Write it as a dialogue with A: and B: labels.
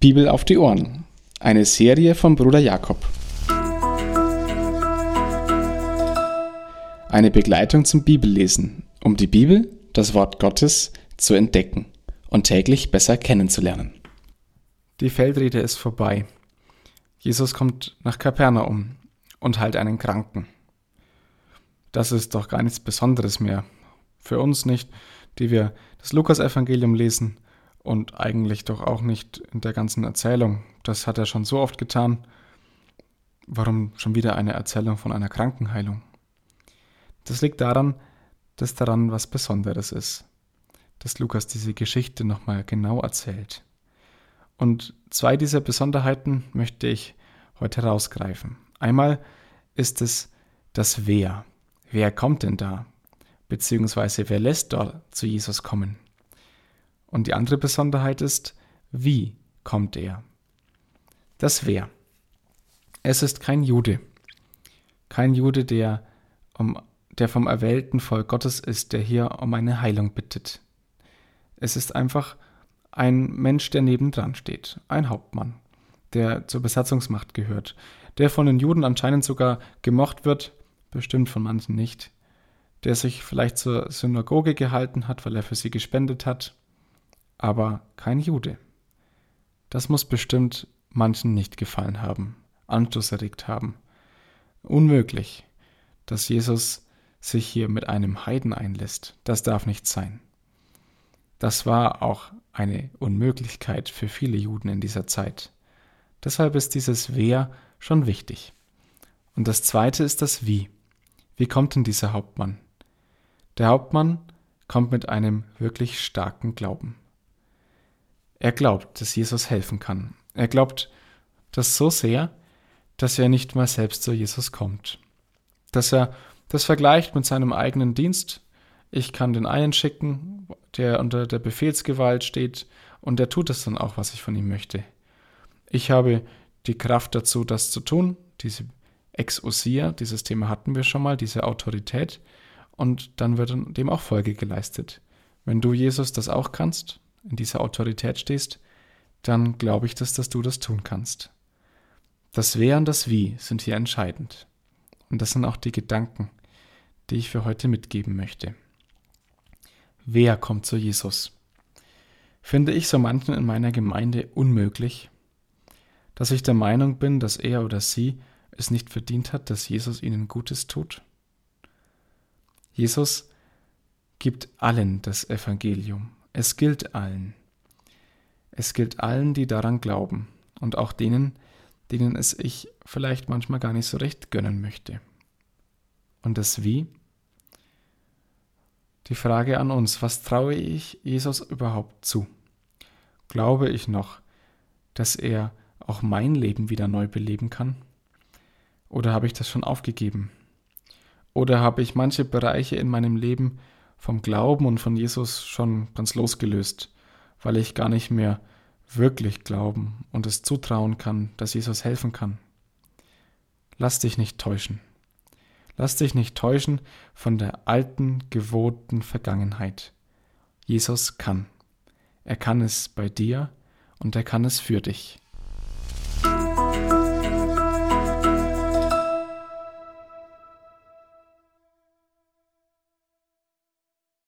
A: Bibel auf die Ohren. Eine Serie von Bruder Jakob. Eine Begleitung zum Bibellesen, um die Bibel, das Wort Gottes, zu entdecken und täglich besser kennenzulernen.
B: Die Feldrede ist vorbei. Jesus kommt nach Kapernaum und heilt einen Kranken. Das ist doch gar nichts Besonderes mehr. Für uns nicht, die wir das Lukasevangelium lesen und eigentlich doch auch nicht in der ganzen Erzählung. Das hat er schon so oft getan. Warum schon wieder eine Erzählung von einer Krankenheilung? Das liegt daran, dass daran was Besonderes ist, dass Lukas diese Geschichte nochmal genau erzählt. Und zwei dieser Besonderheiten möchte ich heute herausgreifen. Einmal ist es das Wer. Wer kommt denn da? Beziehungsweise wer lässt dort zu Jesus kommen? Und die andere Besonderheit ist, wie kommt er? Das Wer. Es ist kein Jude. Kein Jude, der, um, der vom erwählten Volk Gottes ist, der hier um eine Heilung bittet. Es ist einfach ein Mensch, der nebendran steht, ein Hauptmann, der zur Besatzungsmacht gehört, der von den Juden anscheinend sogar gemocht wird, bestimmt von manchen nicht, der sich vielleicht zur Synagoge gehalten hat, weil er für sie gespendet hat, aber kein Jude. Das muss bestimmt manchen nicht gefallen haben, Anstoß erregt haben. Unmöglich, dass Jesus sich hier mit einem Heiden einlässt. Das darf nicht sein. Das war auch eine Unmöglichkeit für viele Juden in dieser Zeit. Deshalb ist dieses Wer schon wichtig. Und das zweite ist das Wie. Wie kommt denn dieser Hauptmann? Der Hauptmann kommt mit einem wirklich starken Glauben. Er glaubt, dass Jesus helfen kann. Er glaubt das so sehr, dass er nicht mal selbst zu Jesus kommt. Dass er das vergleicht mit seinem eigenen Dienst. Ich kann den einen schicken, der unter der Befehlsgewalt steht, und der tut es dann auch, was ich von ihm möchte. Ich habe die Kraft dazu, das zu tun, diese Exousia, dieses Thema hatten wir schon mal, diese Autorität, und dann wird dem auch Folge geleistet. Wenn du, Jesus, das auch kannst, in dieser Autorität stehst, dann glaube ich, dass, dass du das tun kannst. Das Wer und das Wie sind hier entscheidend. Und das sind auch die Gedanken, die ich für heute mitgeben möchte. Wer kommt zu Jesus? Finde ich so manchen in meiner Gemeinde unmöglich, dass ich der Meinung bin, dass er oder sie es nicht verdient hat, dass Jesus ihnen Gutes tut? Jesus gibt allen das Evangelium. Es gilt allen. Es gilt allen, die daran glauben und auch denen, denen es ich vielleicht manchmal gar nicht so recht gönnen möchte. Und das Wie? Die Frage an uns, was traue ich Jesus überhaupt zu? Glaube ich noch, dass er auch mein Leben wieder neu beleben kann? Oder habe ich das schon aufgegeben? Oder habe ich manche Bereiche in meinem Leben vom Glauben und von Jesus schon ganz losgelöst, weil ich gar nicht mehr wirklich glauben und es zutrauen kann, dass Jesus helfen kann. Lass dich nicht täuschen. Lass dich nicht täuschen von der alten, gewohnten Vergangenheit. Jesus kann. Er kann es bei dir und er kann es für dich.